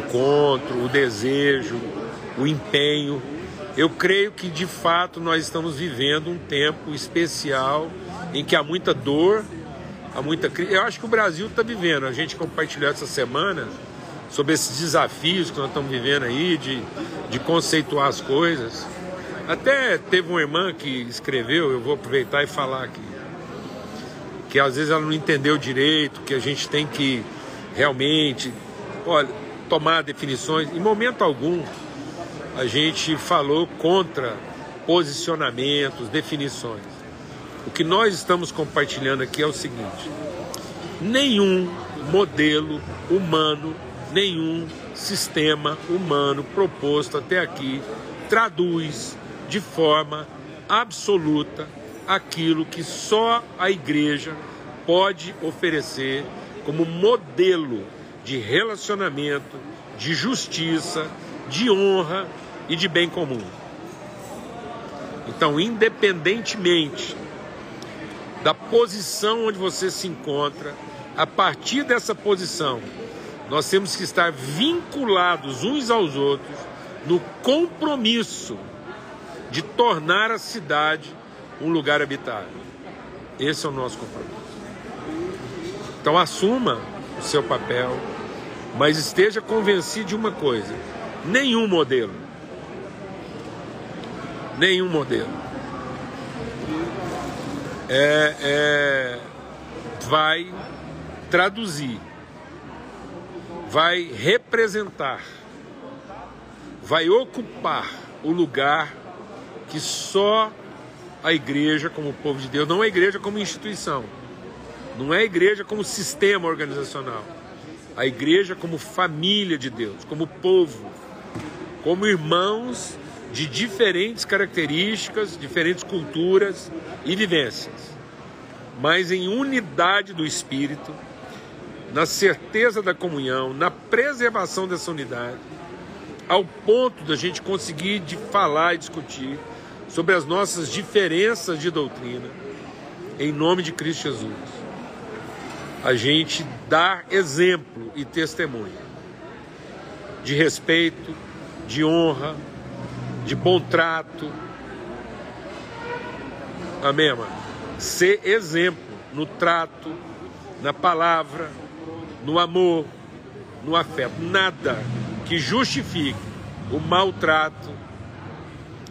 encontro, o desejo, o empenho. Eu creio que de fato nós estamos vivendo um tempo especial em que há muita dor, há muita crise. Eu acho que o Brasil está vivendo. A gente compartilhou essa semana sobre esses desafios que nós estamos vivendo aí, de, de conceituar as coisas. Até teve uma irmã que escreveu, eu vou aproveitar e falar aqui, que às vezes ela não entendeu direito, que a gente tem que realmente, olha, tomar definições. Em momento algum, a gente falou contra posicionamentos, definições. O que nós estamos compartilhando aqui é o seguinte: nenhum modelo humano, nenhum sistema humano proposto até aqui traduz de forma absoluta aquilo que só a igreja pode oferecer como modelo de relacionamento, de justiça, de honra e de bem comum. Então, independentemente da posição onde você se encontra, a partir dessa posição, nós temos que estar vinculados uns aos outros no compromisso de tornar a cidade um lugar habitável. Esse é o nosso compromisso. Então assuma o seu papel, mas esteja convencido de uma coisa: nenhum modelo, nenhum modelo é, é, vai traduzir, vai representar, vai ocupar o lugar que só a igreja, como povo de Deus, não a igreja como instituição não é a igreja como sistema organizacional. A igreja como família de Deus, como povo, como irmãos de diferentes características, diferentes culturas e vivências, mas em unidade do espírito, na certeza da comunhão, na preservação dessa unidade, ao ponto da gente conseguir de falar e discutir sobre as nossas diferenças de doutrina, em nome de Cristo Jesus a gente dar exemplo e testemunho de respeito, de honra, de bom trato. Amém, mano? Ser exemplo no trato, na palavra, no amor, no afeto. Nada que justifique o maltrato,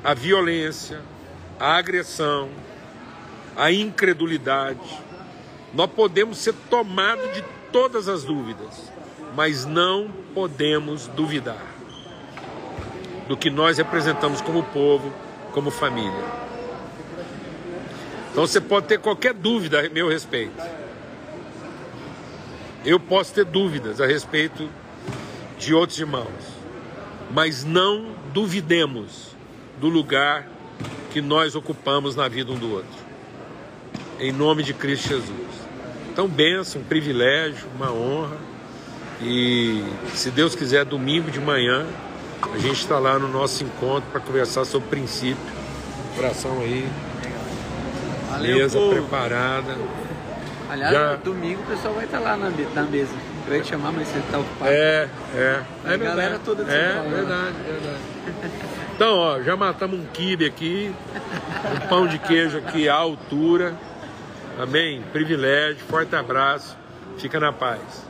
a violência, a agressão, a incredulidade nós podemos ser tomados de todas as dúvidas, mas não podemos duvidar do que nós representamos como povo, como família. Então você pode ter qualquer dúvida a meu respeito. Eu posso ter dúvidas a respeito de outros irmãos, mas não duvidemos do lugar que nós ocupamos na vida um do outro. Em nome de Cristo Jesus. Então, benção, um privilégio, uma honra. E se Deus quiser, domingo de manhã, a gente está lá no nosso encontro para conversar sobre princípio. Coração aí. Valeu, mesa povo. preparada. Aliás, Já... domingo o pessoal vai estar lá na, na mesa. Eu ia te chamar, mas você está ocupado. É, é. A é galera toda de É, Paulo, verdade, né? verdade. Então, ó, já matamos um kibe aqui, um pão de queijo aqui à altura. Amém? Privilégio, forte abraço, fica na paz.